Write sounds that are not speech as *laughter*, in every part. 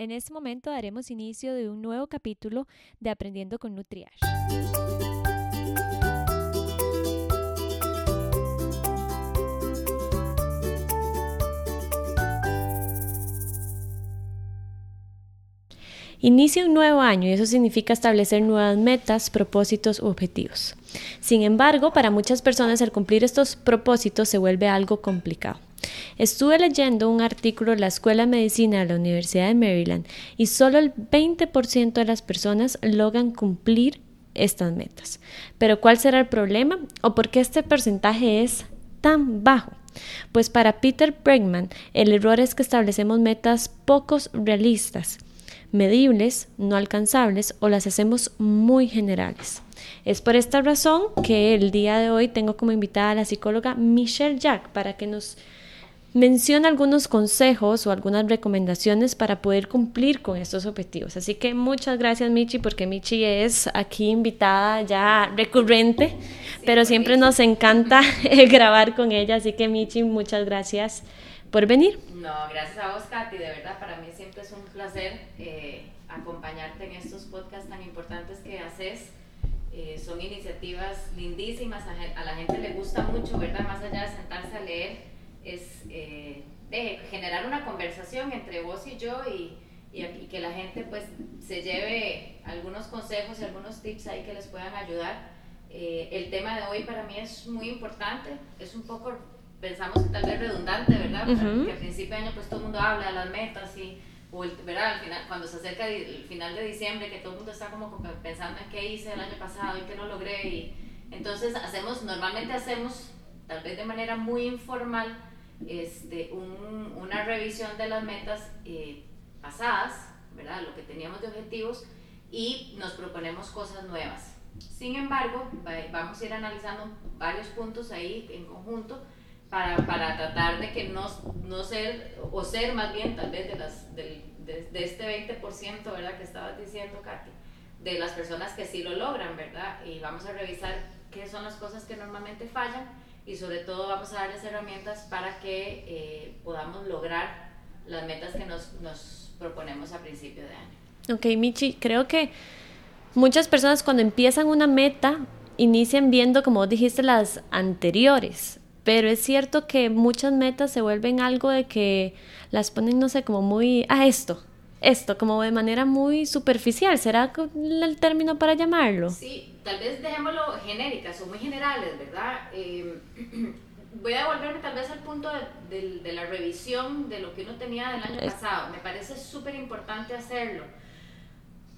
En este momento daremos inicio de un nuevo capítulo de Aprendiendo con Nutriash. Inicia un nuevo año y eso significa establecer nuevas metas, propósitos u objetivos. Sin embargo, para muchas personas el cumplir estos propósitos se vuelve algo complicado. Estuve leyendo un artículo de la Escuela de Medicina de la Universidad de Maryland y solo el 20% de las personas logran cumplir estas metas. Pero ¿cuál será el problema o por qué este porcentaje es tan bajo? Pues para Peter Bregman, el error es que establecemos metas pocos realistas medibles, no alcanzables o las hacemos muy generales. Es por esta razón que el día de hoy tengo como invitada a la psicóloga Michelle Jack para que nos mencione algunos consejos o algunas recomendaciones para poder cumplir con estos objetivos. Así que muchas gracias Michi porque Michi es aquí invitada ya recurrente, pero siempre nos encanta *laughs* *laughs* grabar con ella. Así que Michi, muchas gracias por venir. No, gracias a vos, Katy. De verdad, para mí siempre es un placer eh, acompañarte en estos podcasts tan importantes que haces. Eh, son iniciativas lindísimas, a, la gente le gusta mucho, ¿verdad? Más allá de sentarse a leer, es eh, de generar una conversación entre vos y yo y, y, y, que la gente pues se lleve algunos consejos y algunos tips ahí que les puedan ayudar. el tema de hoy para mí es muy importante, es un poco pensamos que tal vez redundante, ¿verdad? Que al principio de año pues todo el mundo habla de las metas y, o ¿verdad? Al final, cuando se acerca el final de diciembre, que todo el mundo está como pensando en qué hice el año pasado y qué no logré. Y, entonces hacemos, normalmente hacemos, tal vez de manera muy informal, este, un, una revisión de las metas eh, pasadas, ¿verdad? Lo que teníamos de objetivos y nos proponemos cosas nuevas. Sin embargo, vamos a ir analizando varios puntos ahí en conjunto para, para tratar de que no, no ser, o ser más bien tal vez de, las, de, de, este 20%, ¿verdad? Que estabas diciendo, Katy, de las personas que sí lo logran, ¿verdad? Y vamos a revisar qué son las cosas que normalmente fallan y sobre todo vamos a darles herramientas para que eh, podamos lograr las metas que nos, nos proponemos a principio de año. Ok, Michi, creo que muchas personas cuando empiezan una meta inician viendo, como dijiste, las anteriores pero es cierto que muchas metas se vuelven algo de que las ponen, no sé, como muy a esto, esto, como de manera muy superficial. ¿Será el término para llamarlo? Sí, tal vez dejémoslo genéricas o muy generales, ¿verdad? Eh, *clears throat* voy a devolverme tal vez al punto de, de, la revisión de lo que uno tenía del año pasado. Me parece súper importante hacerlo.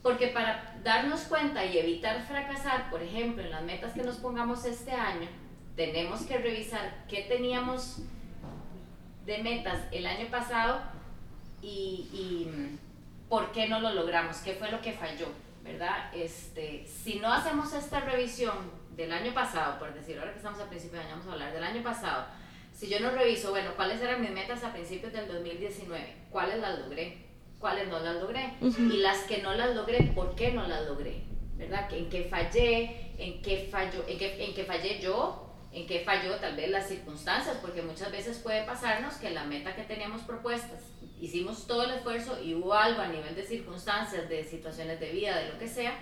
Porque para darnos cuenta y evitar fracasar, por ejemplo, en las metas que nos pongamos este año, tenemos que revisar qué teníamos de metas el año pasado y, por qué no lo logramos, qué fue lo que falló, ¿verdad? Este, si no hacemos esta revisión del año pasado, por decir, ahora que estamos a principio de año, vamos a hablar del año pasado, si yo no reviso, bueno, cuáles eran mis metas a principios del 2019, cuáles las logré, cuáles no las logré, y las que no las logré, ¿por qué no las logré? ¿Verdad? ¿En qué fallé? ¿En qué, en qué, en qué fallé yo? En qué falló tal vez las circunstancias, porque muchas veces puede pasarnos que la meta que teníamos propuestas, hicimos todo el esfuerzo y hubo algo a nivel de circunstancias, de situaciones de vida, de lo que sea,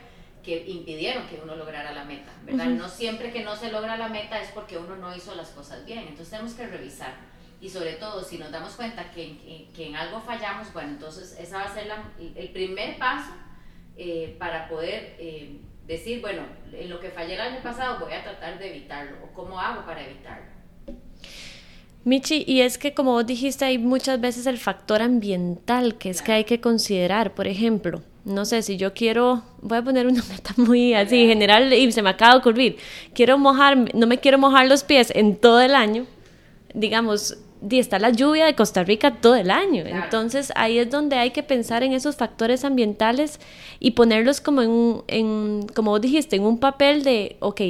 que impidieron que uno lograra la meta, ¿verdad? No siempre que no se logra la meta es porque uno no hizo las cosas bien, entonces tenemos que revisar. Y sobre todo, si nos damos cuenta que, que, en algo fallamos, bueno, entonces esa va a ser el primer paso eh, para poder eh, decir, bueno, en lo que fallé el año pasado voy a tratar de evitarlo, o cómo hago para evitarlo. Michi, y es que como vos dijiste, hay muchas veces el factor ambiental que es que hay que considerar. Por ejemplo, no sé, si yo quiero, voy a poner una *laughs* meta muy así general y se me acaba de ocurrir, quiero mojar, no me quiero mojar los pies en todo el año, digamos, está la lluvia de Costa Rica todo el año. Entonces ahí es donde hay que pensar en esos factores ambientales y ponerlos como en, en, como vos dijiste, en un papel de, ok,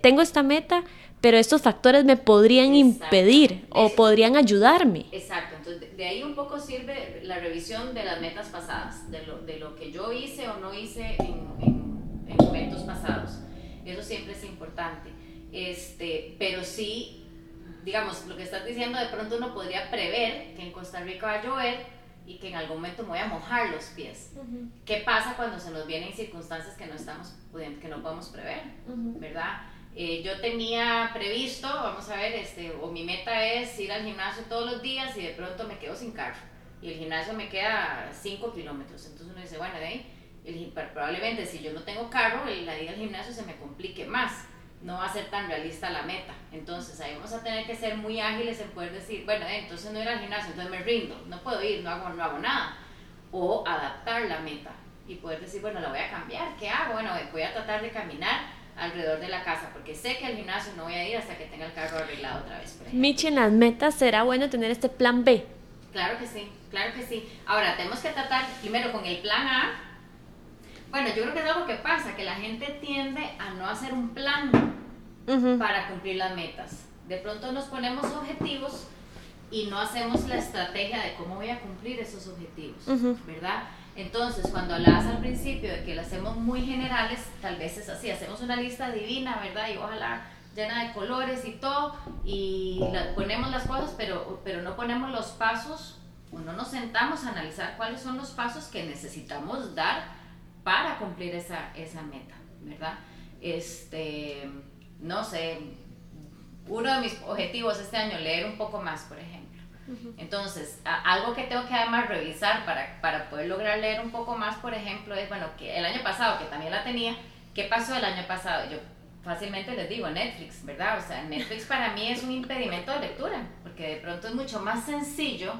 tengo esta meta, pero estos factores me podrían impedir o podrían ayudarme. Exacto, entonces de ahí un poco sirve la revisión de las metas pasadas, de lo, de lo que yo hice o no hice en, en, momentos pasados. Eso siempre es importante. Este, pero sí digamos, lo que estás diciendo, de pronto uno podría prever que en Costa Rica va a llover y que en algún momento me voy a mojar los pies. ¿Qué pasa cuando se nos vienen circunstancias que no estamos que no podemos prever, verdad? Eh, yo tenía previsto, vamos a ver, este, o mi meta es ir al gimnasio todos los días y de pronto me quedo sin carro y el gimnasio me queda 5 kilómetros. Entonces uno dice, bueno, de ahí, el, probablemente si yo no tengo carro, la ida al gimnasio se me complique más no va a ser tan realista la meta. Entonces ahí vamos a tener que ser muy ágiles en poder decir, bueno, eh, entonces no ir al gimnasio, entonces me rindo, no puedo ir, no hago, no hago nada. O adaptar la meta y poder decir, bueno, la voy a cambiar, ¿qué hago? Bueno, voy a tratar de caminar alrededor de la casa, porque sé que al gimnasio no voy a ir hasta que tenga el carro arreglado otra vez. Michi, en las metas será bueno tener este plan B. Claro que sí, claro que sí. Ahora, tenemos que tratar primero con el plan A, bueno, yo creo que es algo que pasa, que la gente tiende a no hacer un plan para cumplir las metas. De pronto nos ponemos objetivos y no hacemos la estrategia de cómo voy a cumplir esos objetivos, ¿verdad? Entonces, cuando hablabas al principio de que lo hacemos muy generales, tal vez es así, hacemos una lista divina, ¿verdad? Y ojalá llena de colores y todo, y ponemos las cosas, pero, pero no ponemos los pasos, o no nos sentamos a analizar cuáles son los pasos que necesitamos dar para cumplir esa, esa meta, ¿verdad? Este, no sé, uno de mis objetivos este año, leer un poco más, por ejemplo. Entonces, algo que tengo que además revisar para, para poder lograr leer un poco más, por ejemplo, es, bueno, que el año pasado, que también la tenía, ¿qué pasó el año pasado? Yo fácilmente les digo, Netflix, ¿verdad? O sea, Netflix para mí es un impedimento de lectura, porque de pronto es mucho más sencillo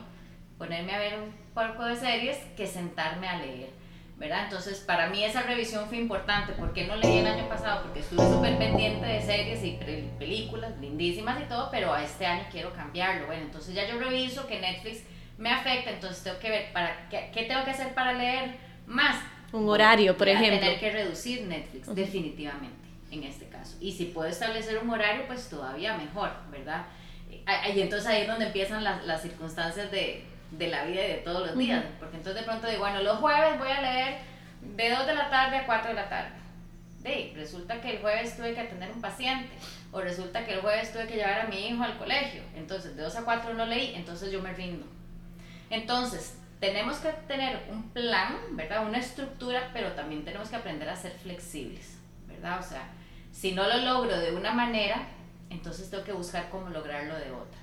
ponerme a ver un poco de series que sentarme a leer. ¿Verdad? Entonces, para mí esa revisión fue importante. ¿Por qué no leí el año pasado? Porque estuve súper pendiente de series y películas lindísimas y todo, pero a este año quiero cambiarlo. Bueno, entonces ya yo reviso que Netflix me afecta, entonces tengo que ver, para ¿qué, qué tengo que hacer para leer más? Un horario, por ejemplo. Tener que reducir Netflix, definitivamente, en este caso. Y si puedo establecer un horario, pues todavía mejor, ¿verdad? Y entonces ahí es donde empiezan las, las circunstancias de de la vida y de todos los días. Porque entonces de pronto digo, bueno, los jueves voy a leer de 2 de la tarde a 4 de la tarde. De, resulta que el jueves tuve que atender un paciente o resulta que el jueves tuve que llevar a mi hijo al colegio. Entonces de 2 a 4 no leí, entonces yo me rindo. Entonces, tenemos que tener un plan, ¿verdad? Una estructura, pero también tenemos que aprender a ser flexibles, ¿verdad? O sea, si no lo logro de una manera, entonces tengo que buscar cómo lograrlo de otra.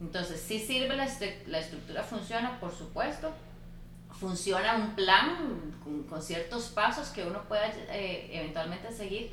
Entonces, sí sirve la, la estructura, funciona, por supuesto. Funciona un plan con, ciertos pasos que uno pueda eh, eventualmente seguir,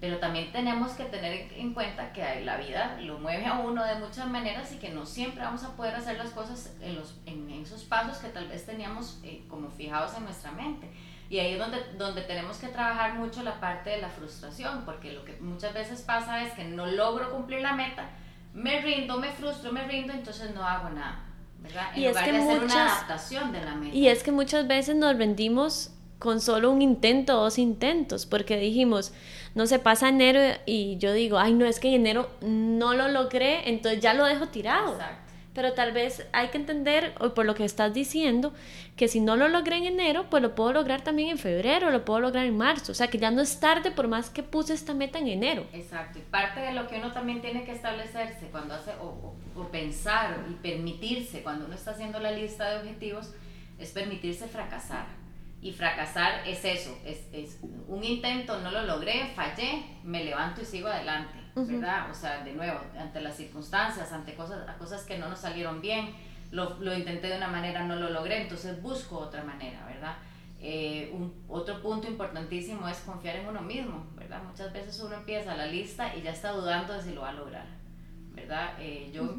pero también tenemos que tener en cuenta que la vida lo mueve a uno de muchas maneras y que no siempre vamos a poder hacer las cosas en, los, en esos pasos que tal vez teníamos eh, como fijados en nuestra mente. Y ahí es donde, donde tenemos que trabajar mucho la parte de la frustración, porque lo que muchas veces pasa es que no logro cumplir la meta, me rindo, me frustro, me rindo, entonces no hago nada. ¿verdad? En y lugar es que de hacer una adaptación de la meta. Y es que muchas veces nos rendimos con solo un intento o dos intentos, porque dijimos, no se pasa enero y yo digo, ay, no, es que en enero no lo logré, entonces ya lo dejo tirado. Exacto. Pero tal vez hay que entender, por lo que estás diciendo, que si no lo logré en enero, pues lo puedo lograr también en febrero, lo puedo lograr en marzo. O sea, que ya no es tarde por más que puse esta meta en enero. Exacto. Y parte de lo que uno también tiene que establecerse cuando hace, o, o, pensar y permitirse, cuando uno está haciendo la lista de objetivos, es permitirse fracasar. Y fracasar es eso, es, es un intento, no lo logré, fallé, me levanto y sigo adelante ¿verdad? O sea, de nuevo, ante las circunstancias, ante cosas, cosas que no nos salieron bien, lo, lo, intenté de una manera, no lo logré, entonces busco otra manera, ¿verdad? Eh, un, otro punto importantísimo es confiar en uno mismo, ¿verdad? Muchas veces uno empieza la lista y ya está dudando de si lo va a lograr, ¿verdad? Eh, yo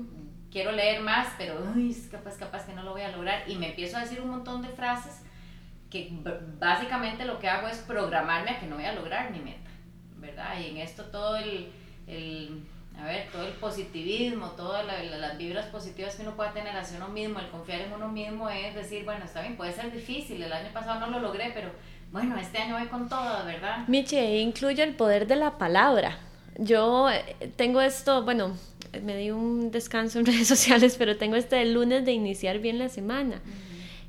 quiero leer más, pero uy, capaz, capaz que no lo voy a lograr y me empiezo a decir un montón de frases que básicamente lo que hago es programarme a que no voy a lograr mi meta, ¿verdad? Y en esto todo el el, a ver, todo el positivismo, todas las vibras positivas que uno pueda tener hacia uno mismo, el confiar en uno mismo es decir, bueno, está bien, puede ser difícil, el año pasado no lo logré, pero bueno, este año voy con todo, ¿verdad? Miche, incluye el poder de la palabra. Yo eh, tengo esto, bueno, me di un descanso en *laughs* redes sociales, pero tengo este lunes de iniciar bien la semana.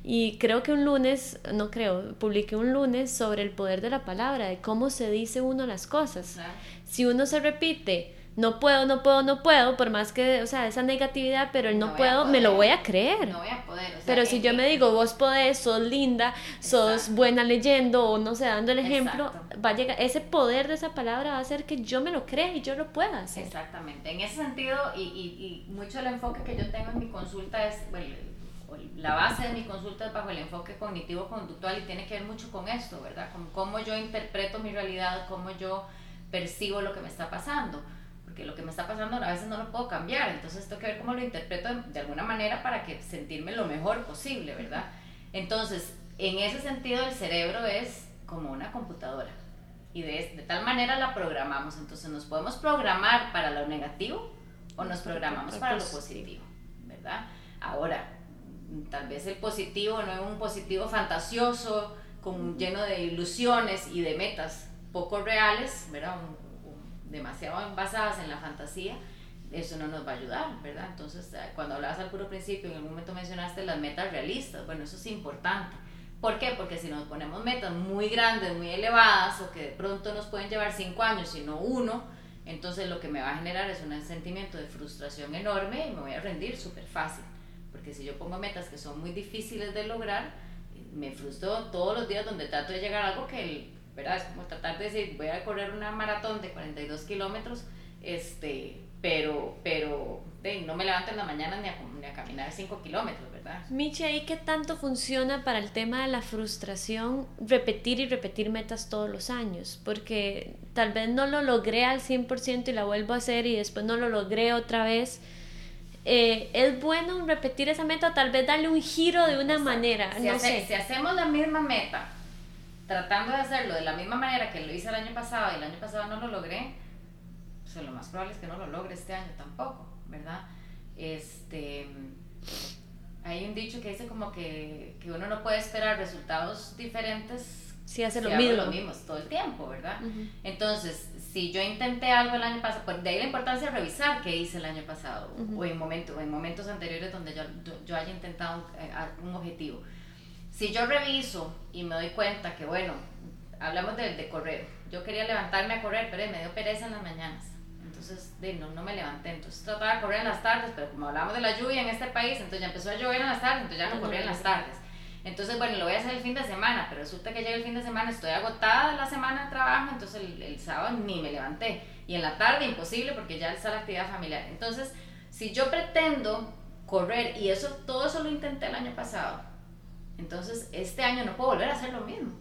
Y creo que un lunes, no creo, publiqué un lunes sobre el poder de la palabra, de cómo se dice uno las cosas. Si uno se repite no puedo, no puedo, no puedo, por más que, o sea, esa negatividad, pero el no, puedo, me lo voy a creer. No voy a poder. pero si yo me digo, vos podés, sos linda, sos buena leyendo, o no sé, dando el ejemplo, va a llegar, ese poder de esa palabra va a hacer que yo me lo crea y yo lo pueda hacer. Exactamente. En ese sentido, y, y, y mucho el enfoque que yo tengo en mi consulta es, bueno, la base de mi consulta es bajo el enfoque cognitivo-conductual y tiene que ver mucho con esto, ¿verdad? Con cómo yo interpreto mi realidad, cómo yo percibo lo que me está pasando porque lo que me está pasando a veces no lo puedo cambiar, entonces tengo que ver cómo lo interpreto de, alguna manera para que sentirme lo mejor posible, ¿verdad? Entonces, en ese sentido el cerebro es como una computadora y de, de tal manera la programamos, entonces nos podemos programar para lo negativo o nos programamos para lo positivo, ¿verdad? Ahora, tal vez el positivo no es un positivo fantasioso, con, lleno de ilusiones y de metas poco reales, ¿verdad? demasiado basadas en la fantasía, eso no nos va a ayudar, ¿verdad? Entonces, eh, cuando hablabas al puro principio, en algún momento mencionaste las metas realistas, bueno, eso es importante. ¿Por qué? Porque si nos ponemos metas muy grandes, muy elevadas, o que de pronto nos pueden llevar cinco años, sino uno, entonces lo que me va a generar es un sentimiento de frustración enorme y me voy a rendir súper fácil. Porque si yo pongo metas que son muy difíciles de lograr, me frustro todos los días donde trato de llegar a algo que ¿verdad? Es como tratar de decir, voy a correr una maratón de 42 kilómetros, este, pero, pero no me levanto en la mañana ni a, ni a caminar 5 kilómetros, ¿verdad? Michi, ¿y qué tanto funciona para el tema de la frustración repetir y repetir metas todos los años? Porque tal vez no lo logré al 100% y la vuelvo a hacer y después no lo logré otra vez. Eh, es bueno repetir esa meta, tal vez darle un giro de una manera. Si, no sé. si hacemos la misma meta, tratando de hacerlo de la misma manera que lo hice el año pasado y el año pasado no lo logré, pues lo más probable es que no lo logre este año tampoco, ¿verdad? Este, hay un dicho que dice como que, que uno no puede esperar resultados diferentes si hace lo mismo. lo mismo todo el tiempo, ¿verdad? Entonces, si yo intenté algo el año pasado, pues de ahí la importancia de revisar qué hice el año pasado o en, momento, en momentos anteriores donde yo, yo, haya intentado un, eh, un objetivo si yo reviso y me doy cuenta que, bueno, hablamos de, de correr, yo quería levantarme a correr, pero me dio pereza en las mañanas. Entonces, de, no, no me levanté. Entonces trataba de correr en las tardes, pero como hablamos de la lluvia en este país, entonces ya empezó a llover en las tardes, entonces ya no corría en las tardes. Entonces, bueno, lo voy a hacer el fin de semana, pero resulta que llega el fin de semana, estoy agotada la semana de trabajo, entonces el, el, sábado ni me levanté. Y en la tarde imposible porque ya está la actividad familiar. Entonces, si yo pretendo correr, y eso todo eso lo intenté el año pasado, entonces, este año no puedo volver a hacer lo mismo,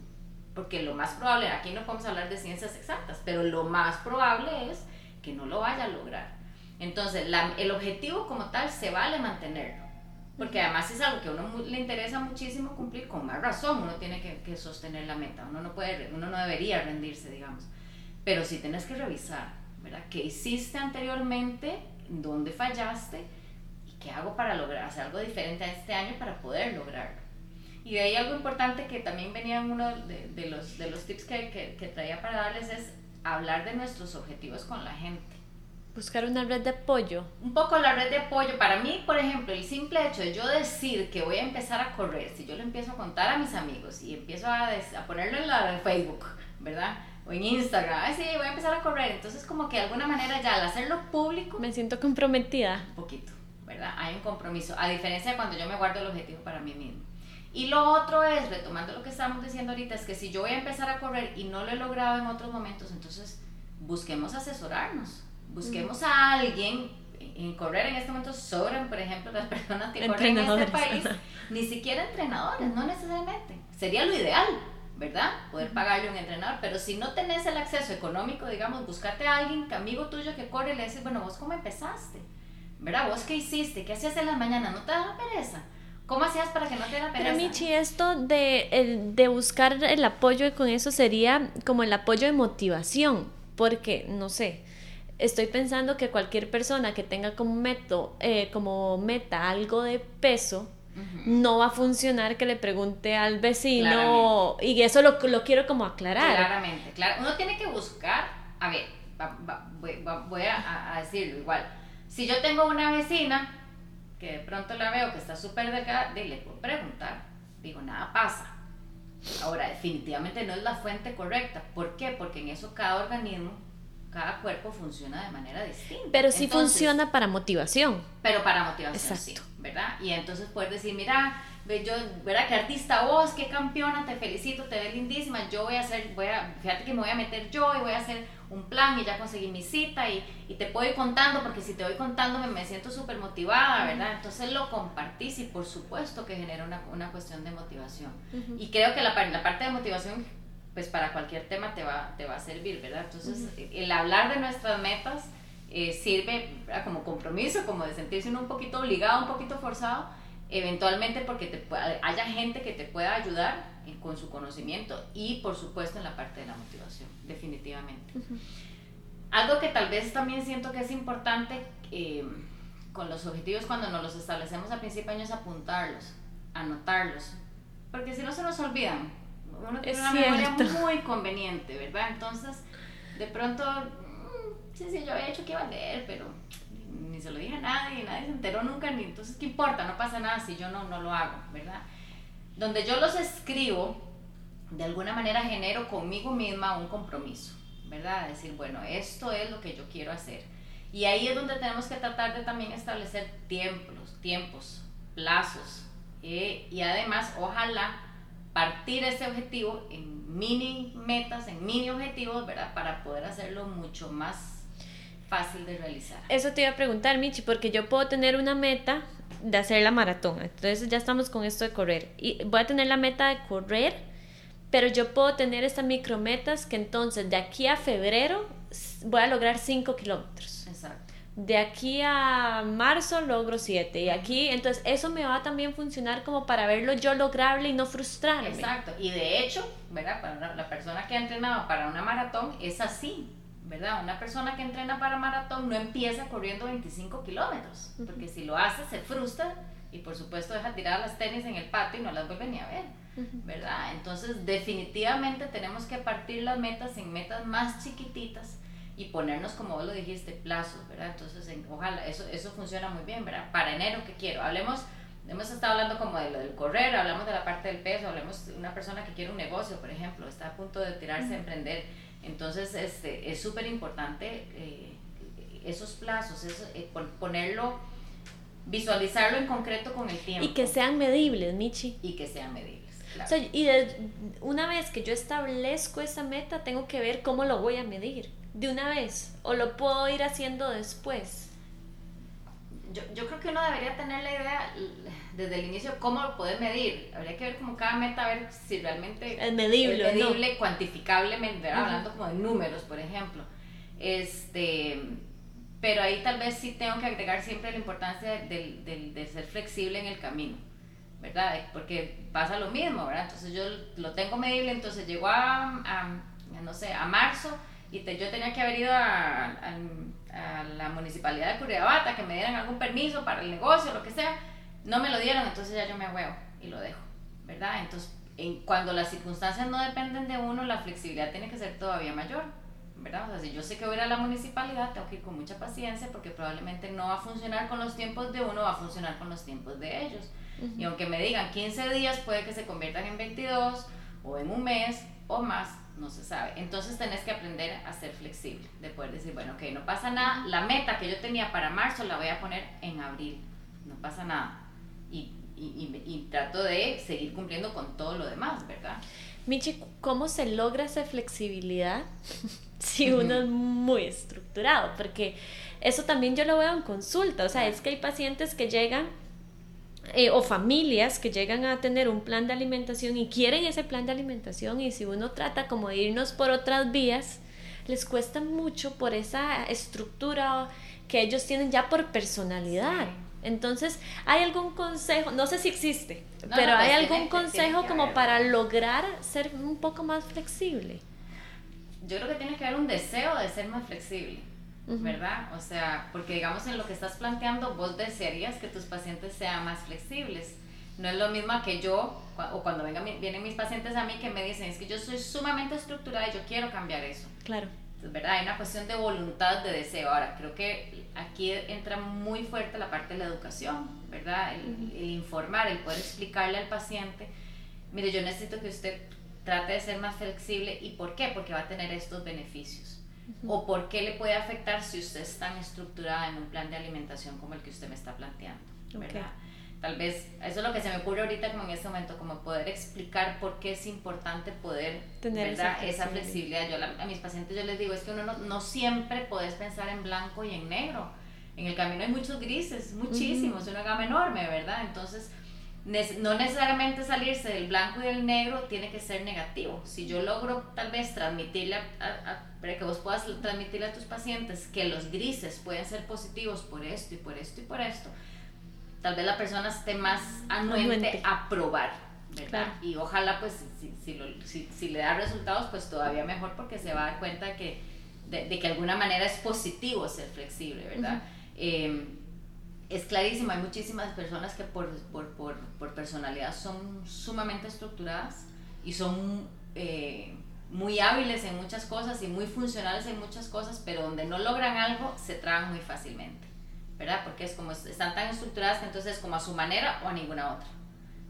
porque lo más probable, aquí no podemos hablar de ciencias exactas, pero lo más probable es que no lo vaya a lograr. Entonces, el objetivo como tal se vale mantenerlo, porque además es algo que a uno le interesa muchísimo cumplir, con más razón uno tiene que, sostener la meta, uno no, puede, uno no debería rendirse, digamos, pero sí tienes que revisar, ¿verdad? ¿Qué hiciste anteriormente? ¿Dónde fallaste? ¿Y qué hago para lograr hacer algo diferente a este año para poder lograrlo? Y de ahí algo importante que también venía en uno de, de, los, de los tips que, que, que, traía para darles es hablar de nuestros objetivos con la gente. Buscar una red de apoyo. Un poco la red de apoyo. Para mí, por ejemplo, el simple hecho de yo decir que voy a empezar a correr, si yo lo empiezo a contar a mis amigos y empiezo a, a ponerlo en, la, en Facebook, ¿verdad? o en Instagram, ay sí, voy a empezar a correr. Entonces como que de alguna manera ya al hacerlo público... Me siento comprometida. Un poquito, ¿verdad? Hay un compromiso, a diferencia de cuando yo me guardo el objetivo para mí mismo. Y lo otro es, retomando lo que estábamos diciendo ahorita, es que si yo voy a empezar a correr y no lo he logrado en otros momentos, entonces busquemos asesorarnos, busquemos a alguien. En correr en este momento sobran, por ejemplo, las *laughs* personas que corren en este país, *laughs* ni siquiera entrenadores, no necesariamente. Sería lo ideal, ¿verdad? Poder pagarle a un entrenador, pero si no tenés el acceso económico, digamos, buscarte a alguien, amigo tuyo que corre y le dices, bueno, vos cómo empezaste, ¿verdad? ¿Vos qué hiciste? ¿Qué hacías en las mañanas? ¿No te da pereza? ¿Cómo hacías para que no te diera pereza? Pero Michi, esto de, de buscar el apoyo con eso sería como el apoyo de motivación, porque, no sé, estoy pensando que cualquier persona que tenga como, meto, eh, como meta algo de peso, no va a funcionar que le pregunte al vecino y eso lo, lo, quiero como aclarar. Claramente, claro. Uno tiene que buscar, a ver, voy, a, a decirlo igual. Si yo tengo una vecina que de pronto la veo que está súper delgada, le puedo preguntar. Digo, nada pasa. Ahora, definitivamente no es la fuente correcta. ¿Por qué? Porque en eso cada organismo cada cuerpo funciona de manera distinta. Pero sí funciona para motivación. Pero para motivación, sí, ¿verdad? Y entonces puedes decir, mira, ve yo, ¿verdad? Qué artista vos, qué campeona, te felicito, te ves lindísima, yo voy a hacer, voy a, fíjate que me voy a meter yo y voy a hacer un plan y ya conseguí mi cita y, y te puedo ir contando, porque si te voy contando me, me siento súper motivada, ¿verdad? Entonces lo compartís y por supuesto que genera una, una cuestión de motivación. Y creo que la, la parte de motivación pues para cualquier tema te va, te va a servir, ¿verdad? Entonces, el hablar de nuestras metas eh, sirve como compromiso, como de sentirse uno un poquito obligado, un poquito forzado, eventualmente porque te haya gente que te pueda ayudar con su conocimiento y por supuesto en la parte de la motivación, definitivamente. Algo que tal vez también siento que es importante eh, con los objetivos cuando nos los establecemos a principio de año es apuntarlos, anotarlos, porque si no se nos olvidan uno tiene una memoria muy conveniente, ¿verdad? Entonces, de pronto, mm, sí, sí, yo había hecho que iba a leer, pero ni se lo dije a nadie, nadie se enteró nunca, ni entonces, ¿qué importa? No pasa nada si yo no, no lo hago, ¿verdad? Donde yo los escribo, de alguna manera genero conmigo misma un compromiso, ¿verdad? Decir, bueno, esto es lo que yo quiero hacer. Y ahí es donde tenemos que tratar de también establecer tiempos, tiempos, plazos. Eh, y además, ojalá partir ese objetivo en mini metas, en mini objetivos, ¿verdad? Para poder hacerlo mucho más fácil de realizar. Eso te iba a preguntar, Michi, porque yo puedo tener una meta de hacer la maratón. Entonces ya estamos con esto de correr. Y voy a tener la meta de correr, pero yo puedo tener estas micrometas que entonces de aquí a febrero voy a lograr 5 kilómetros. De aquí a marzo logro 7 y aquí, entonces eso me va a también funcionar como para verlo yo lograble y no frustrarme. Exacto, y de hecho, ¿verdad? Para la persona que ha entrenado para una maratón es así, ¿verdad? Una persona que entrena para maratón no empieza corriendo 25 kilómetros, porque si lo hace se frustra y por supuesto deja tirar las tenis en el patio y no las vuelve ni a ver, ¿verdad? Entonces definitivamente tenemos que partir las metas en metas más chiquititas y ponernos, como vos lo dijiste, plazos, ¿verdad? Entonces, ojalá, eso, eso funciona muy bien, ¿verdad? Para enero, ¿qué quiero? Hablemos, hemos estado hablando como de lo del correr, hablamos de la parte del peso, hablemos de una persona que quiere un negocio, por ejemplo, está a punto de tirarse a emprender. Entonces, este, es súper importante eh, esos plazos, eso, eh, ponerlo, visualizarlo en concreto con el tiempo. Y que sean medibles, Michi. Y que sean medibles. Claro. y una vez que yo establezco esa meta, tengo que ver cómo lo voy a medir de una vez o lo puedo ir haciendo después? Yo, yo creo que uno debería tener la idea desde el inicio cómo lo puedes medir. Habría que ver como cada meta, a ver si realmente es medible, es medible cuantificablemente, hablando como de números, por ejemplo. Este, pero ahí tal vez sí tengo que agregar siempre la importancia de, de, de, ser flexible en el camino, ¿verdad? Porque pasa lo mismo, ¿verdad? Entonces yo lo tengo medible, entonces llego a, a no sé, a marzo y yo tenía que haber ido a, a, la municipalidad de Curiabata que me dieran algún permiso para el negocio, lo que sea. No me lo dieron, entonces ya yo me huevo y lo dejo, ¿verdad? Entonces, en, cuando las circunstancias no dependen de uno, la flexibilidad tiene que ser todavía mayor, ¿verdad? O sea, si yo sé que voy a ir a la municipalidad, tengo que ir con mucha paciencia porque probablemente no va a funcionar con los tiempos de uno, va a funcionar con los tiempos de ellos. Y aunque me digan 15 días, puede que se conviertan en 22 o en un mes o más, no se sabe. Entonces tenés que aprender a ser flexible, de poder decir, bueno, ok, no pasa nada, la meta que yo tenía para marzo la voy a poner en abril, no pasa nada. Y, y, trato de seguir cumpliendo con todo lo demás, ¿verdad? Michi, ¿cómo se logra esa flexibilidad *laughs* si uno es muy estructurado? Porque eso también yo lo veo en consulta, o sea, es que hay pacientes que llegan eh, o familias que llegan a tener un plan de alimentación y quieren ese plan de alimentación y si uno trata como de irnos por otras vías, les cuesta mucho por esa estructura que ellos tienen ya por personalidad. Entonces, ¿hay algún consejo? No sé si existe, pero ¿hay pues algún consejo como para lograr ser un poco más flexible? Yo creo que tiene que haber un deseo de ser más flexible ¿verdad? O sea, porque digamos en lo que estás planteando, vos desearías que tus pacientes sean más flexibles. No es lo mismo que yo, o cuando vengan, vienen mis pacientes a mí que me dicen, es que yo soy sumamente estructurada y yo quiero cambiar eso. Claro. Entonces, ¿verdad? Hay una cuestión de voluntad, de deseo. Ahora, creo que aquí entra muy fuerte la parte de la educación, ¿verdad? El, el informar, el poder explicarle al paciente, mire, yo necesito que usted trate de ser más flexible. ¿Y por qué? Porque va a tener estos beneficios o por qué le puede afectar si usted es tan estructurada en un plan de alimentación como el que usted me está planteando, ¿verdad? Tal vez, eso es lo que se me ocurre ahorita como en este momento, como poder explicar por qué es importante poder tener Esa, flexibilidad. Yo a mis pacientes yo les digo, es que uno no, no siempre puedes pensar en blanco y en negro. En el camino hay muchos grises, muchísimos, una gama enorme, ¿verdad? Entonces, no necesariamente salirse del blanco y del negro tiene que ser negativo. Si yo logro tal vez transmitirle, para que vos puedas transmitirle a tus pacientes que los grises pueden ser positivos por esto y por esto y por esto, tal vez la persona esté más anuente, a probar, ¿verdad? Y ojalá pues si, si, si, le da resultados pues todavía mejor porque se va a dar cuenta que de, de que de alguna manera es positivo ser flexible, ¿verdad? Es clarísimo, hay muchísimas personas que por, por, por, por personalidad son sumamente estructuradas y son eh, muy hábiles en muchas cosas y muy funcionales en muchas cosas, pero donde no logran algo se traban muy fácilmente, ¿verdad? Porque es como están tan estructuradas que entonces es como a su manera o a ninguna otra,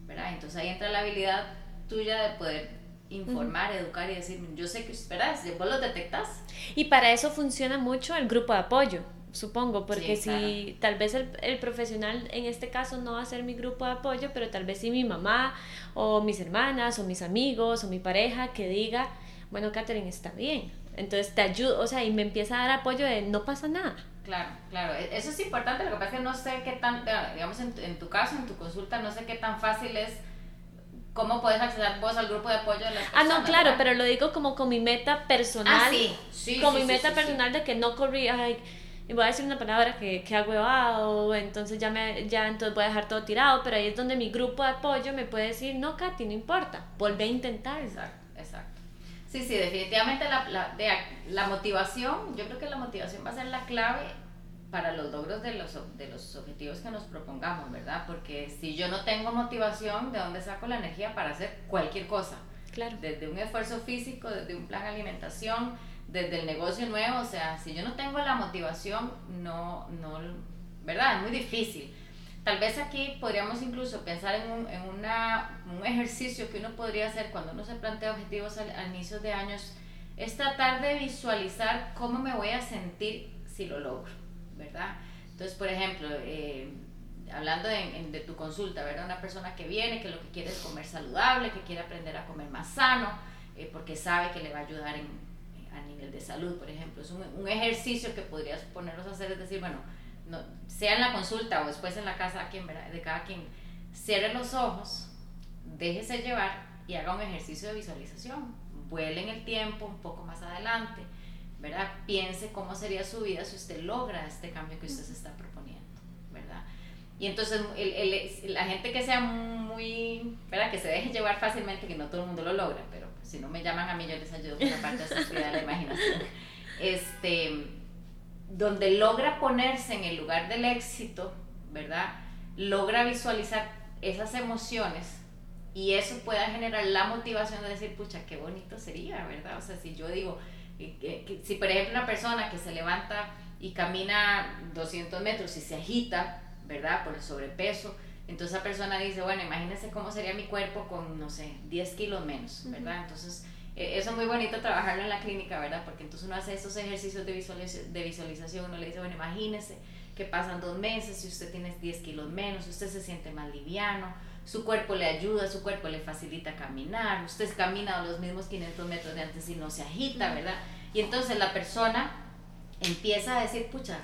¿verdad? Entonces ahí entra la habilidad tuya de poder informar, educar y decir, yo sé que, ¿verdad? Vos lo detectas. Y para eso funciona mucho el grupo de apoyo supongo, porque si tal vez el, el, profesional en este caso no va a ser mi grupo de apoyo, pero tal vez sí mi mamá o mis hermanas o mis amigos o mi pareja que diga, bueno, Catherine está bien. Entonces te ayudo, o sea, y me empieza a dar apoyo de no pasa nada. Claro, claro, e, eso es importante, lo que pasa es que no sé qué tan, digamos en, en tu caso, en tu consulta, no sé qué tan fácil es ¿Cómo puedes acceder vos al grupo de apoyo de las personas? Ah, no, claro, pero lo digo como con mi meta personal. Ah, sí, sí. Con mi meta personal de que no corrí, ay, y voy a decir una palabra que, que ha huevado, entonces ya, me, ya entonces voy a dejar todo tirado, pero ahí es donde mi grupo de apoyo me puede decir, no, Katy, no importa, vuelve a intentar. Exacto, exacto. Sí, sí, definitivamente la, la, de, la motivación, yo creo que la motivación va a ser la clave para los logros de los, de los objetivos que nos propongamos, ¿verdad? Porque si yo no tengo motivación, ¿de dónde saco la energía para hacer cualquier cosa? Claro. Desde un esfuerzo físico, desde un plan de alimentación, desde el negocio nuevo, o sea, si yo no tengo la motivación, no, no, ¿verdad? Es muy difícil. Tal vez aquí podríamos incluso pensar en un, en una, un ejercicio que uno podría hacer cuando uno se plantea objetivos al, inicio de años, es tratar de visualizar cómo me voy a sentir si lo logro, ¿verdad? Entonces, por ejemplo, eh, hablando de, de, tu consulta, ¿verdad? Una persona que viene, que lo que quiere es comer saludable, que quiere aprender a comer más sano, eh, porque sabe que le va a ayudar en, a nivel de salud, por ejemplo. Es un, un, ejercicio que podrías ponerlos a hacer, es decir, bueno, no, sea en la consulta o después en la casa de cada quien, cierre los ojos, déjese llevar y haga un ejercicio de visualización. Vuele en el tiempo un poco más adelante, ¿verdad? Piense cómo sería su vida si usted logra este cambio que usted se está proponiendo, ¿verdad? Y entonces el, el, la gente que sea muy, ¿verdad? Que se deje llevar fácilmente, que no todo el mundo lo logra, pero si no me llaman a mí, yo les ayudo con la parte de la imaginación. Este, donde logra ponerse en el lugar del éxito, ¿verdad? Logra visualizar esas emociones y eso pueda generar la motivación de decir, pucha, qué bonito sería, ¿verdad? O sea, si yo digo, si por ejemplo una persona que se levanta y camina 200 metros y se agita, ¿verdad? Por el sobrepeso, entonces esa persona dice, bueno, imagínense cómo sería mi cuerpo con, no sé, 10 kilos menos, ¿verdad? Entonces, eh, eso es muy bonito trabajarlo en la clínica, ¿verdad? Porque entonces uno hace esos ejercicios de, de visualización, uno le dice, bueno, imagínese que pasan dos meses y usted tiene 10 kilos menos, usted se siente más liviano, su cuerpo le ayuda, su cuerpo le facilita caminar, usted camina los mismos 500 metros de antes y no se agita, ¿verdad? Y entonces la persona empieza a decir, pucha,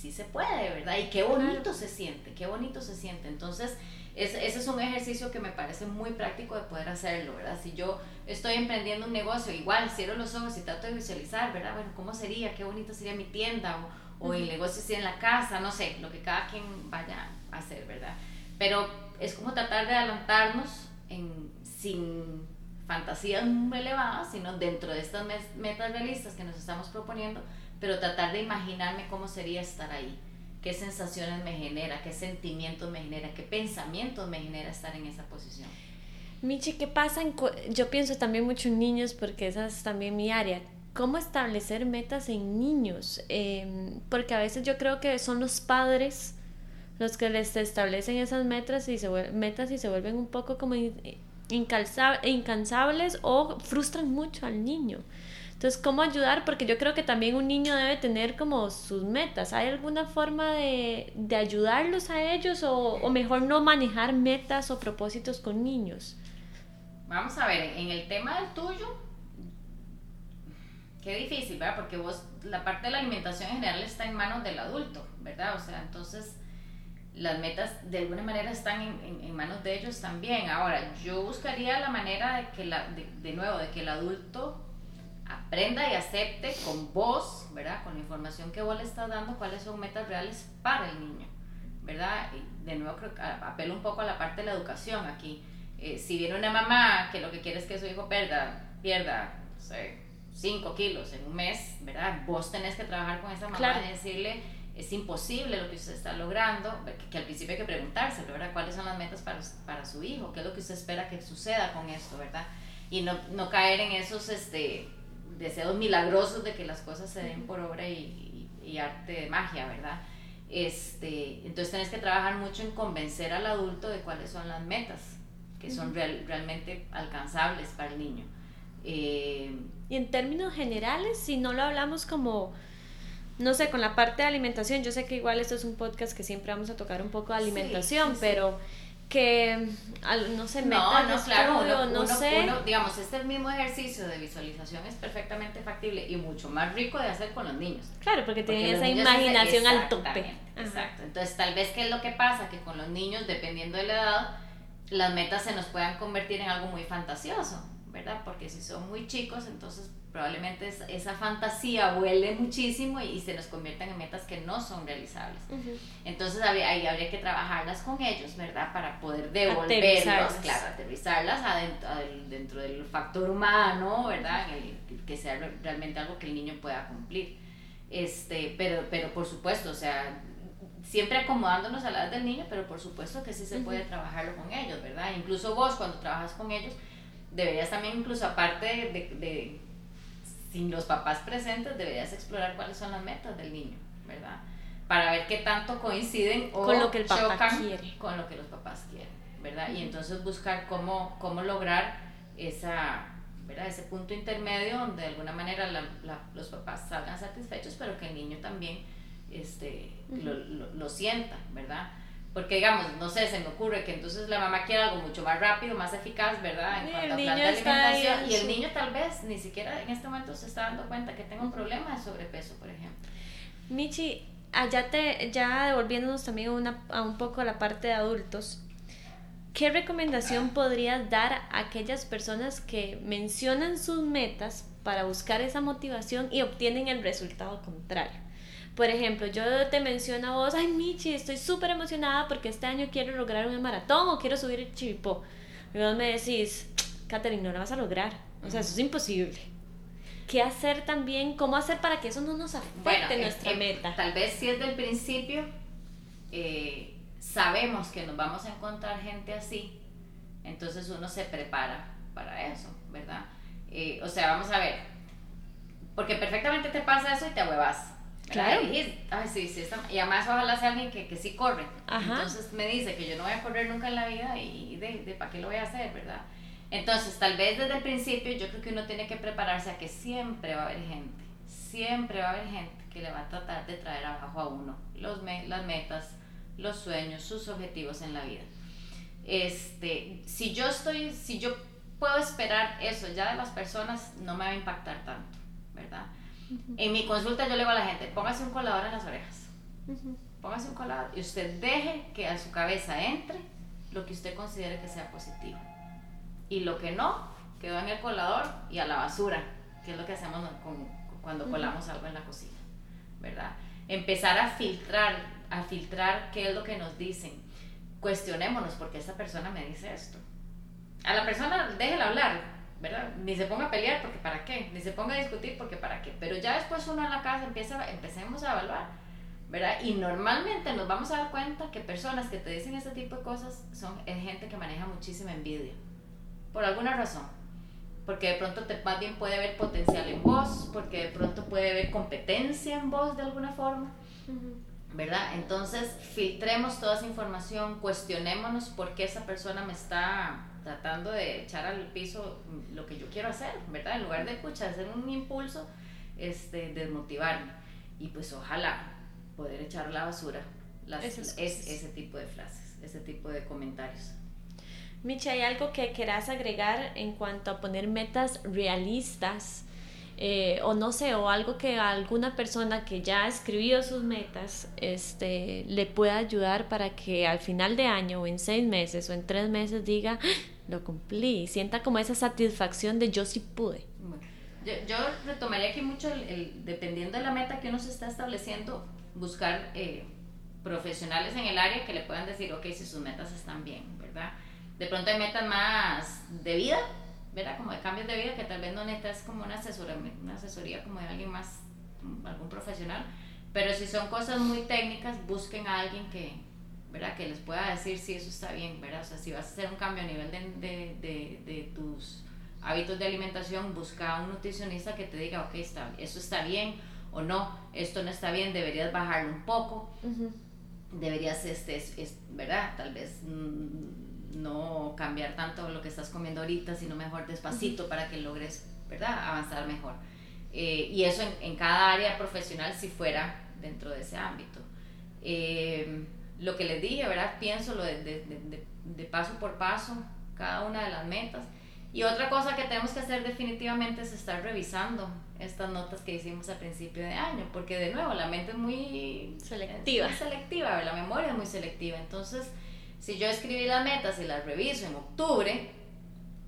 sí se puede, ¿verdad? Y qué bonito se siente, qué bonito se siente. Entonces, ese es un ejercicio que me parece muy práctico de poder hacerlo, ¿verdad? Si yo estoy emprendiendo un negocio, igual cierro los ojos y trato de visualizar, ¿verdad? Bueno, ¿cómo sería? ¿Qué bonito sería mi tienda? O, o el negocio si en la casa, no sé, lo que cada quien vaya a hacer, ¿verdad? Pero es como tratar de adelantarnos en, sin fantasías muy elevadas, sino dentro de estas metas realistas que nos estamos proponiendo, pero tratar de imaginarme cómo sería estar ahí, qué sensaciones me genera, qué sentimientos me genera, qué pensamientos me genera estar en esa posición. Michi, ¿qué pasa? Yo pienso también mucho en niños porque esa es también mi área. ¿Cómo establecer metas en niños? Em, porque a veces yo creo que son los padres los que les establecen esas metas y se, metas y se vuelven un poco como incansables o frustran mucho al niño. Entonces, ¿cómo ayudar? Porque yo creo que también un niño debe tener como sus metas. ¿Hay alguna forma de, de ayudarlos a ellos o, o, mejor no manejar metas o propósitos con niños? Vamos a ver, en el tema del tuyo, qué difícil, ¿verdad? Porque vos, la parte de la alimentación en general está en manos del adulto, ¿verdad? O sea, entonces las metas de alguna manera están en, en, manos de ellos también. Ahora, yo buscaría la manera de que, la, de, de nuevo, de que el adulto aprenda y acepte con vos, ¿verdad? Con la información que vos le estás dando, cuáles son metas reales para el niño, ¿verdad? Y de nuevo creo que apelo un poco a la parte de la educación aquí. Eh, si viene una mamá que lo que quiere es que su hijo pierda, pierda, no sé, 5 kilos en un mes, ¿verdad? Vos tenés que trabajar con esa mamá claro. y decirle, es imposible lo que usted está logrando, que, que, al principio hay que preguntarse, ¿verdad? ¿Cuáles son las metas para, para su hijo? ¿Qué es lo que usted espera que suceda con esto, ¿verdad? Y no, no caer en esos, este, deseos milagrosos de que las cosas se den por obra y, y, y, arte de magia, ¿verdad? Este, entonces tenés que trabajar mucho en convencer al adulto de cuáles son las metas que son real, realmente alcanzables para el niño. Eh, y en términos generales, si no lo hablamos como, no sé, con la parte de alimentación, yo sé que igual esto es un podcast que siempre vamos a tocar un poco de alimentación, sí, sí, pero... Sí que no sé no, no, claro, uno, no uno, sé. uno, digamos este mismo ejercicio de visualización es perfectamente factible y mucho más rico de hacer con los niños. Claro porque tienen esa imaginación al tope. exacto. Entonces tal vez qué es lo que pasa que con los niños dependiendo de la edad las metas se nos puedan convertir en algo muy fantasioso verdad porque si son muy chicos entonces probablemente esa fantasía vuele muchísimo y, se nos conviertan en metas que no son realizables. Uh -huh. Entonces ahí habría que trabajarlas con ellos, ¿verdad? Para poder devolverlos, claro, aterrizarlas adentro, dentro del factor humano, ¿verdad? El, que sea realmente algo que el niño pueda cumplir. Este, pero, pero por supuesto, o sea, siempre acomodándonos a la edad del niño, pero por supuesto que sí se puede uh -huh. trabajarlo con ellos, ¿verdad? Incluso vos cuando trabajas con ellos, deberías también incluso aparte de, de sin los papás presentes, deberías explorar cuáles son las metas del niño, ¿verdad? Para ver qué tanto coinciden o con lo que el papá chocan quiere. con lo que los papás quieren, ¿verdad? Uh -huh. Y entonces buscar cómo, cómo lograr esa, ¿verdad? ese punto intermedio donde de alguna manera la, la, los papás salgan satisfechos, pero que el niño también este, uh -huh. lo, lo, lo sienta, ¿verdad? Porque digamos, no sé, se me ocurre que entonces la mamá quiere algo mucho más rápido, más eficaz, ¿verdad? En Sí, cuanto a plan de ahí alimentación. en Y el su- niño tal vez ni siquiera en este momento se está dando cuenta que tengo un problema de sobrepeso, por ejemplo. Michi, allá te, ya devolviéndonos también una, a un poco la parte de adultos, ¿qué recomendación podrías dar a aquellas personas que mencionan sus metas para buscar esa motivación y obtienen el resultado contrario? Por ejemplo, yo te menciono a vos, ay Michi, estoy súper emocionada porque este año quiero lograr un maratón o quiero subir el chivipó. Y vos me decís, Katherine, no lo vas a lograr. O sea, eso es imposible. ¿Qué hacer también? ¿Cómo hacer para que eso no nos afecte Bueno, nuestra meta? Tal vez si es del principio, eh, sabemos que nos vamos a encontrar gente así, entonces uno se prepara para eso, ¿verdad? Eh, o sea, vamos a ver, porque perfectamente te pasa eso y te huevas. Claro. Y, ay, sí, sí, está, y además ojalá sea alguien que, que sí corre. Ajá. Entonces me dice que yo no voy a correr nunca en la vida y de, de para qué lo voy a hacer, ¿verdad? Entonces, tal vez desde el principio yo creo que uno tiene que prepararse a que siempre va a haber gente, siempre va a haber gente que le va a tratar de traer abajo a uno los me las metas, los sueños, sus objetivos en la vida. Este, si yo estoy, si yo puedo esperar eso ya de las personas, no me va a impactar tanto, ¿verdad? Uh -huh. En mi consulta yo le digo a la gente, póngase un colador en las orejas, uh -huh. póngase un colador y usted deje que a su cabeza entre lo que usted considere que sea positivo y lo que no quedó en el colador y a la basura, que es lo que hacemos con, cuando colamos algo en la cocina, ¿verdad? Empezar a filtrar, a filtrar qué es lo que nos dicen. Cuestionémonos por qué esta persona me dice esto. A la persona déjela hablar, ¿verdad? Ni se ponga a pelear porque para qué, ni se ponga a discutir porque para qué. Pero ya después uno en la casa empieza, empecemos a evaluar, ¿verdad? Y normalmente nos vamos a dar cuenta que personas que te dicen este tipo de cosas son es gente que maneja muchísima envidia por alguna razón. Porque de pronto te, más bien puede haber potencial en vos, porque de pronto puede haber competencia en vos de alguna forma. Uh -huh. ¿Verdad? Entonces, filtremos toda esa información, cuestionémonos por qué esa persona me está tratando de echar al piso lo que yo quiero hacer, ¿verdad? En lugar de escuchar, hacer un impulso, este, desmotivarme. Y pues ojalá poder echar la basura las, es, ese tipo de frases, ese tipo de comentarios. Micha, ¿hay algo que quieras agregar en cuanto a poner metas realistas? Eh, o no sé, o algo que a alguna persona que ya ha escribido sus metas este, le pueda ayudar para que al final de año o en seis meses o en tres meses diga, ¡Ah! lo cumplí, sienta como esa satisfacción de yo sí pude. yo, retomaría aquí mucho, dependiendo de la meta que uno se está estableciendo, buscar eh, profesionales en el área que le puedan decir, ok, si sus metas están bien, ¿verdad? De pronto hay metas más de vida, ¿verdad? Como de cambios de vida que tal vez no necesitas como una asesoría, una asesoría como de alguien más, algún profesional, pero si son cosas muy técnicas, busquen a alguien que, ¿verdad? Que les pueda decir si eso está bien, ¿verdad? O sea, si vas a hacer un cambio a nivel de, de, de, de tus hábitos de alimentación, busca a un nutricionista que te diga, ok, está, eso está bien o no, esto no está bien, deberías bajarlo un poco, deberías, este, es, ¿verdad? Tal vez... Mm, no cambiar tanto lo que estás comiendo ahorita, sino mejor despacito para que logres, ¿verdad?, avanzar mejor. Eh, y eso en, cada área profesional si fuera dentro de ese ámbito. Eh, lo que les dije, ¿verdad? Pienso lo de, de, de, paso por paso, cada una de las metas. Y otra cosa que tenemos que hacer definitivamente es estar revisando estas notas que hicimos al principio de año, porque de nuevo la mente es muy selectiva, es muy selectiva la memoria es muy selectiva. Entonces, si yo escribí las metas y las reviso en octubre,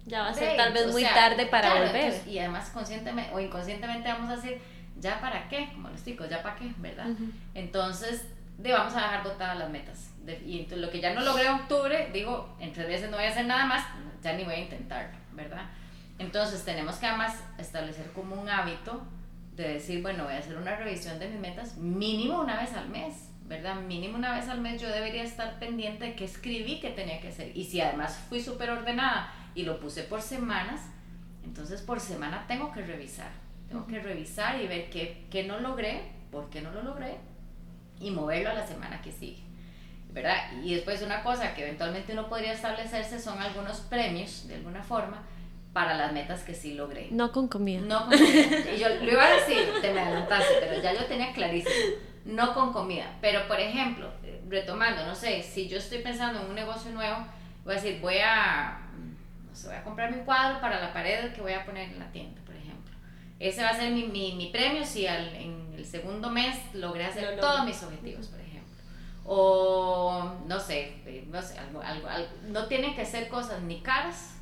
ya va a ser tal vez muy tarde para volver. y además conscientemente o inconscientemente vamos a decir, ¿ya para qué? Como los chicos, ¿ya para qué? ¿Verdad? Entonces, de, vamos a dejar botadas las metas. y entonces, lo que ya no logré en octubre, digo, en tres veces no voy a hacer nada más, ya ni voy a intentarlo, ¿verdad? Entonces, tenemos que además establecer como un hábito de decir, bueno, voy a hacer una revisión de mis metas mínimo una vez al mes ¿verdad? Mínimo una vez al mes yo debería estar pendiente de qué escribí que tenía que hacer. Y si además fui súper ordenada y lo puse por semanas, entonces por semana tengo que revisar. Tengo que revisar y ver qué, qué no logré, por qué no lo logré y moverlo a la semana que sigue. ¿verdad? Y después una cosa que eventualmente uno podría establecerse son algunos premios, de alguna forma, para las metas que sí logré. No con comida. No con comida. *laughs* Y yo lo iba a decir, te me adelantaste, pero ya yo tenía clarísimo no con comida. Pero, por ejemplo, retomando, no sé, si yo estoy pensando en un negocio nuevo, voy a decir, voy a, no sé, voy a comprarme un cuadro para la pared que voy a poner en la tienda, por ejemplo. Ese va a ser mi, mi, premio si en el segundo mes logré hacer todos mis objetivos, por ejemplo. O, no sé, eh, no sé, algo, algo, no tienen que ser cosas ni caras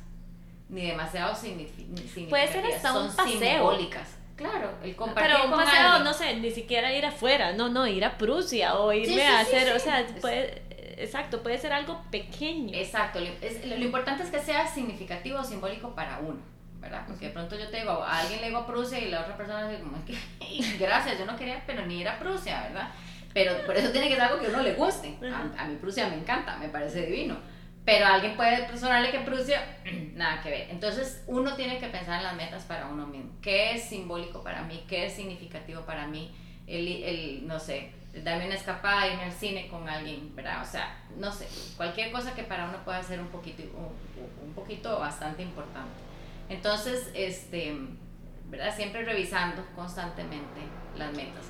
ni demasiado significativas. Puede ser hasta un paseo. simbólicas Claro, el compartir Pero un paseo, no sé, ni siquiera ir afuera, no, no, ir a Prusia o irme a hacer, o sea, puede, exacto, puede ser algo pequeño. Exacto, lo, importante es que sea significativo o simbólico para uno, ¿verdad? Porque de pronto yo te digo, a alguien le digo a Prusia y la otra persona dice, como es que, *laughs* gracias, yo no quería, pero ni ir a Prusia, ¿verdad? Pero por eso tiene que ser algo que a uno le guste. A, a mí Prusia me encanta, me parece divino pero alguien puede sonarle que Prusia, *clears throat* nada que ver. Entonces uno tiene que pensar en las metas para uno mismo. ¿Qué es simbólico para mí? ¿Qué es significativo para mí? El, el no sé, darme una escapada, irme al cine con alguien, ¿verdad? O sea, no sé, cualquier cosa que para uno pueda ser un poquito, un, un poquito bastante importante. Entonces, este, ¿verdad? Siempre revisando constantemente las metas.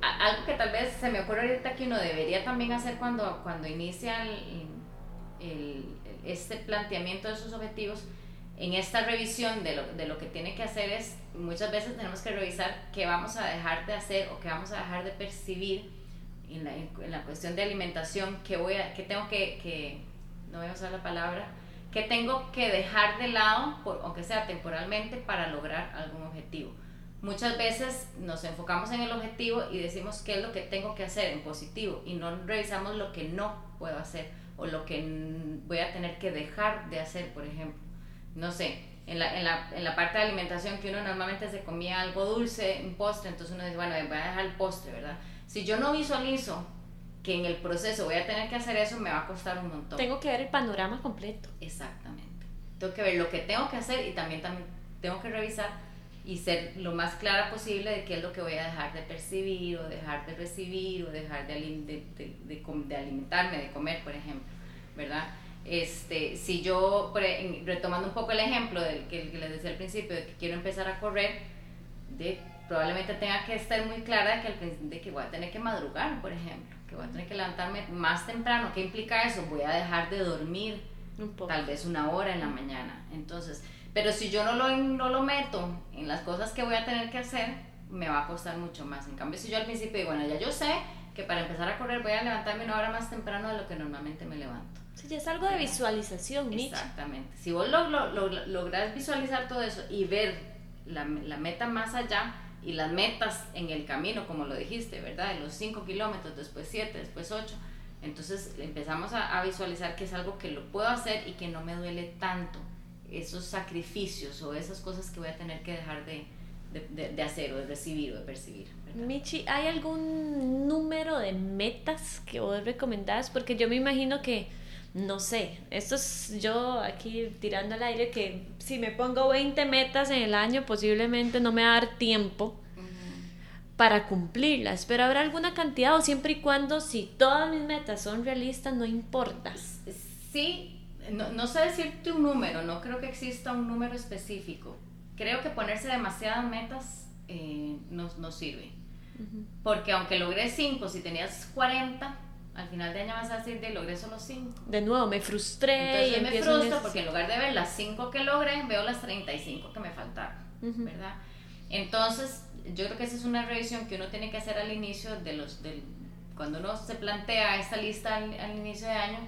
algo que tal vez se me ocurre ahorita que uno debería también hacer cuando, cuando inicia el el, este planteamiento de sus objetivos, en esta revisión de lo, de lo, que tiene que hacer es, muchas veces tenemos que revisar qué vamos a dejar de hacer o qué vamos a dejar de percibir en la, en la cuestión de alimentación, qué, voy a, qué tengo que, que, no voy a usar la palabra, qué tengo que dejar de lado, por, aunque sea temporalmente, para lograr algún objetivo. Muchas veces nos enfocamos en el objetivo y decimos qué es lo que tengo que hacer en positivo y no revisamos lo que no puedo hacer o lo que voy a tener que dejar de hacer, por ejemplo. No sé, en la, en la, en la parte de alimentación que uno normalmente se comía algo dulce, un postre, entonces uno dice, bueno, voy a dejar el postre, ¿verdad? Si yo no visualizo que en el proceso voy a tener que hacer eso, me va a costar un montón. Tengo que ver el panorama completo. Exactamente. Tengo que ver lo que tengo que hacer y también, también tengo que revisar y ser lo más clara posible de qué es lo que voy a dejar de percibir o dejar de recibir o dejar de, de, de, de alimentarme, de comer, por ejemplo, ¿verdad? Este, si yo, retomando un poco el ejemplo del que, les decía al principio, de que quiero empezar a correr, de, probablemente tenga que estar muy clara de que, de que voy a tener que madrugar, por ejemplo, que voy a tener que levantarme más temprano. ¿Qué implica eso? Voy a dejar de dormir tal vez una hora en la mañana. Entonces, pero si yo no lo, no lo meto en las cosas que voy a tener que hacer, me va a costar mucho más. En cambio, si yo al principio digo, bueno, ya yo sé que para empezar a correr voy a levantarme una hora más temprano de lo que normalmente me levanto. Sí, ya es algo de visualización, Exactamente. Si vos lo, lo, logras visualizar todo eso y ver la, la, meta más allá y las metas en el camino, como lo dijiste, ¿verdad? De los 5 kilómetros, después 7, después 8. Entonces empezamos a, a visualizar que es algo que lo puedo hacer y que no me duele tanto esos sacrificios o esas cosas que voy a tener que dejar de, de, hacer o de recibir o de percibir. Michi, ¿hay algún número de metas que vos recomendás? Porque yo me imagino que, no sé, esto es yo aquí tirando al aire, que si me pongo 20 metas en el año, posiblemente no me va a dar tiempo para cumplirlas, pero habrá alguna cantidad o siempre y cuando si todas mis metas son realistas, no importa. Sí, no, no, sé decirte un número, no creo que exista un número específico. Creo que ponerse demasiadas metas eh, no, no, sirve. Porque aunque logré 5, si tenías 40, al final de año vas a decir de logré solo 5. De nuevo, me frustré. Entonces y me frustro porque en lugar de ver las 5 que logré, veo las 35 que me faltaron, ¿verdad? Entonces, yo creo que esa es una revisión que uno tiene que hacer al inicio de los... Del, cuando uno se plantea esta lista al, al inicio de año,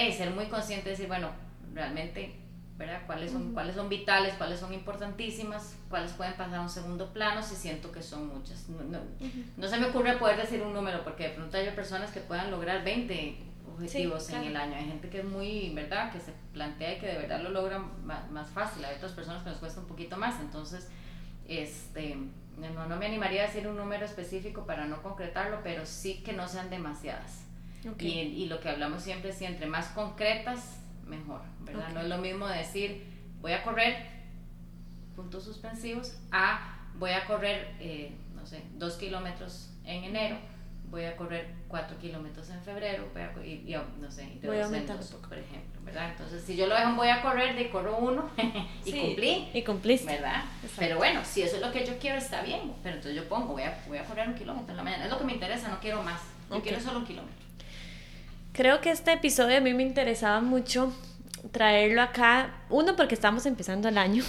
de ser muy consciente de decir, bueno, realmente, ¿verdad? ¿Cuáles son, cuáles son vitales, cuáles son importantísimas, cuáles pueden pasar a un segundo plano si siento que son muchas. No, se me ocurre poder decir un número porque de pronto hay personas que puedan lograr 20 objetivos en el año. Hay gente que es muy, ¿verdad? Que se plantea y que de verdad lo logra más, más fácil. Hay otras personas que nos cuesta un poquito más. Entonces, este, no, no me animaría a decir un número específico para no concretarlo, pero sí que no sean demasiadas. Y, y, lo que hablamos siempre es si entre más concretas, mejor, ¿verdad? No es lo mismo decir, voy a correr, puntos suspensivos, a voy a correr, eh, no sé, dos kilómetros en enero, voy a correr cuatro kilómetros en febrero, voy a, y, no sé, y voy a aumentar por ejemplo, ¿verdad? Entonces, si yo lo dejo, voy a correr, de corro uno *laughs* y cumplí. Y cumpliste. ¿Verdad? Pero bueno, si eso es lo que yo quiero, está bien, pero entonces yo pongo, voy a, voy a correr un kilómetro en la mañana, es lo que me interesa, no quiero más, yo quiero solo un kilómetro. Creo que este episodio a mí me interesaba mucho traerlo acá, uno porque estamos empezando el año,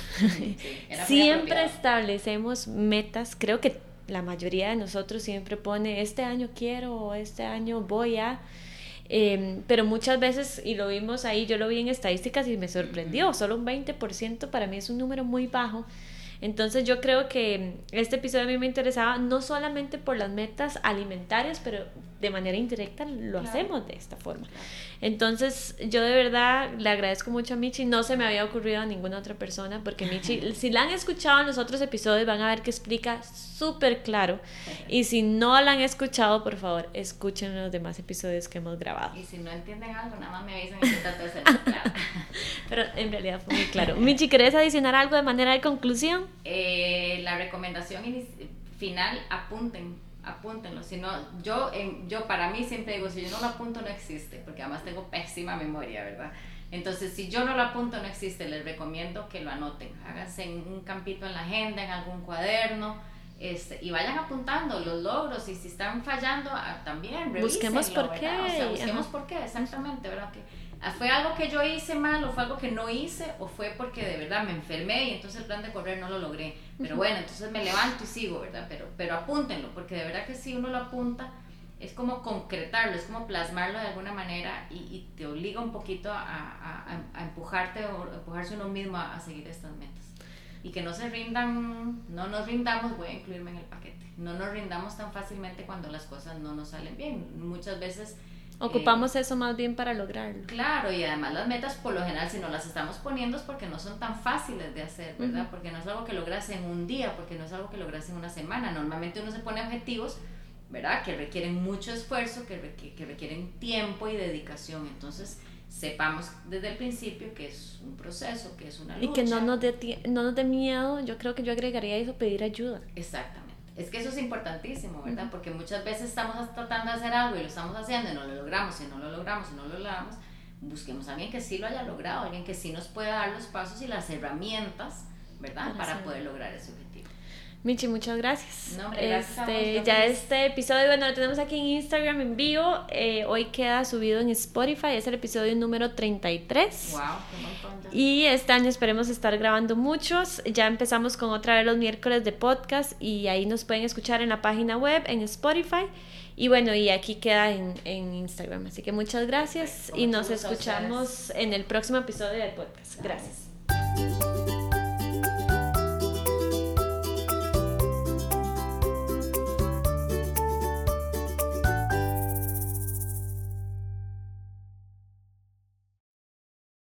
*laughs* siempre establecemos metas, creo que la mayoría de nosotros siempre pone este año quiero o este año voy a, em, pero muchas veces, y lo vimos ahí, yo lo vi en estadísticas y me sorprendió, solo un 20% para mí es un número muy bajo. Entonces yo creo que este episodio a mí me interesaba no solamente por las metas alimentarias, pero de manera indirecta lo hacemos de esta forma. Entonces, yo de verdad le agradezco mucho a Michi. No se me había ocurrido a ninguna otra persona, porque Michi, si la han escuchado en los otros episodios, van a ver que explica súper claro. Y si no la han escuchado, por favor, escuchen los demás episodios que hemos grabado. Y si no entienden algo, nada más me avisan y trato de claro. *laughs* Pero en realidad fue muy claro. Michi, ¿querés adicionar algo de manera de conclusión? Eh, la recomendación final, apunten apúntenlo. Si no, yo, en, yo para mí siempre digo, si yo no lo apunto no existe, porque además tengo pésima memoria, ¿verdad? Entonces, si yo no lo apunto no existe, les recomiendo que lo anoten. Háganse en un campito en la agenda, en algún cuaderno, este, y vayan apuntando los logros y si están fallando ah, también busquemos por qué o sea, busquemos por qué exactamente verdad que ¿Fue algo que yo hice mal o fue algo que no hice o fue porque de verdad me enfermé y entonces el plan de correr no lo logré? Pero bueno, entonces me levanto y sigo, ¿verdad? Pero, pero apúntenlo, porque de verdad que si uno lo apunta, es como concretarlo, es como plasmarlo de alguna manera y, te obliga un poquito a, a, a, empujarte o empujarse uno mismo a, seguir estas metas. Y que no se rindan, no nos rindamos, voy a incluirme en el paquete, no nos rindamos tan fácilmente cuando las cosas no nos salen bien. Muchas veces Ocupamos eso más bien para lograrlo. Claro, y además las metas por lo general si no las estamos poniendo es porque no son tan fáciles de hacer, ¿verdad? Porque no es algo que logras en un día, porque no es algo que logras en una semana. Normalmente uno se pone objetivos, ¿verdad? Que requieren mucho esfuerzo, que, que requieren tiempo y dedicación. Entonces, sepamos desde el principio que es un proceso, que es una lucha. Y que no nos dé no nos dé miedo, yo creo que yo agregaría eso, pedir ayuda. Exactamente. Es que eso es importantísimo, ¿verdad? Porque muchas veces estamos tratando de hacer algo y lo estamos haciendo y no lo logramos y no lo logramos y no lo logramos, busquemos a alguien que sí lo haya logrado, alguien que sí nos pueda dar los pasos y las herramientas, ¿verdad? Para, poder lograr ese objetivo. Michi, muchas gracias. No, hombre, gracias este, ya este episodio, bueno, lo tenemos aquí en Instagram en vivo. Eh, hoy queda subido en Spotify, es el episodio número 33. Wow, qué montón Y este año esperemos estar grabando muchos. Ya empezamos con otra vez los miércoles de podcast y ahí nos pueden escuchar en la página web, en Spotify. Y bueno, y aquí queda en, en Instagram. Así que muchas gracias y nos escuchamos en el próximo episodio del podcast. Gracias.